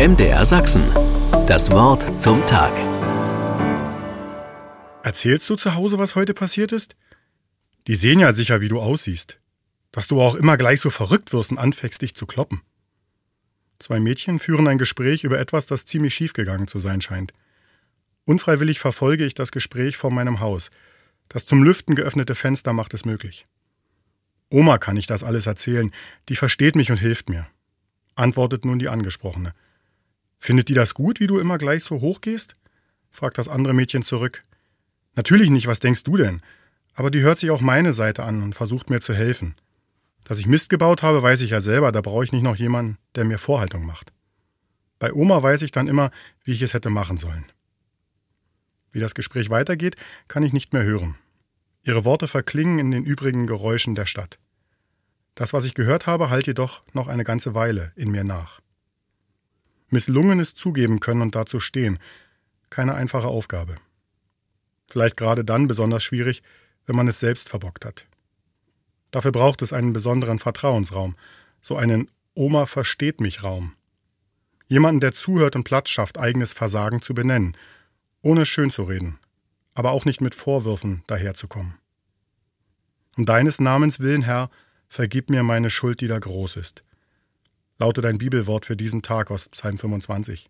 MDR Sachsen. Das Wort zum Tag. Erzählst du zu Hause, was heute passiert ist? Die sehen ja sicher, wie du aussiehst. Dass du auch immer gleich so verrückt wirst und anfängst, dich zu kloppen. Zwei Mädchen führen ein Gespräch über etwas, das ziemlich schief gegangen zu sein scheint. Unfreiwillig verfolge ich das Gespräch vor meinem Haus. Das zum Lüften geöffnete Fenster macht es möglich. Oma kann ich das alles erzählen, die versteht mich und hilft mir. Antwortet nun die Angesprochene. Findet die das gut, wie du immer gleich so hoch gehst? fragt das andere Mädchen zurück. Natürlich nicht, was denkst du denn? Aber die hört sich auch meine Seite an und versucht mir zu helfen. Dass ich Mist gebaut habe, weiß ich ja selber, da brauche ich nicht noch jemanden, der mir Vorhaltung macht. Bei Oma weiß ich dann immer, wie ich es hätte machen sollen. Wie das Gespräch weitergeht, kann ich nicht mehr hören. Ihre Worte verklingen in den übrigen Geräuschen der Stadt. Das, was ich gehört habe, halt jedoch noch eine ganze Weile in mir nach. Misslungenes zugeben können und dazu stehen, keine einfache Aufgabe. Vielleicht gerade dann besonders schwierig, wenn man es selbst verbockt hat. Dafür braucht es einen besonderen Vertrauensraum, so einen Oma versteht mich Raum. Jemanden, der zuhört und Platz schafft, eigenes Versagen zu benennen, ohne schön zu reden, aber auch nicht mit Vorwürfen daherzukommen. Um deines Namens willen, Herr, vergib mir meine Schuld, die da groß ist, lautet ein Bibelwort für diesen Tag aus Psalm 25.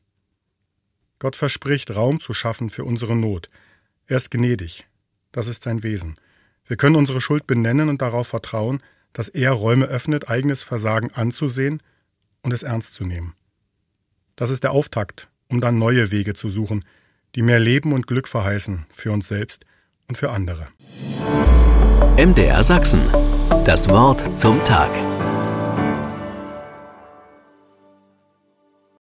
Gott verspricht, Raum zu schaffen für unsere Not. Er ist gnädig. Das ist sein Wesen. Wir können unsere Schuld benennen und darauf vertrauen, dass er Räume öffnet, eigenes Versagen anzusehen und es ernst zu nehmen. Das ist der Auftakt, um dann neue Wege zu suchen, die mehr Leben und Glück verheißen für uns selbst und für andere. MDR Sachsen. Das Wort zum Tag.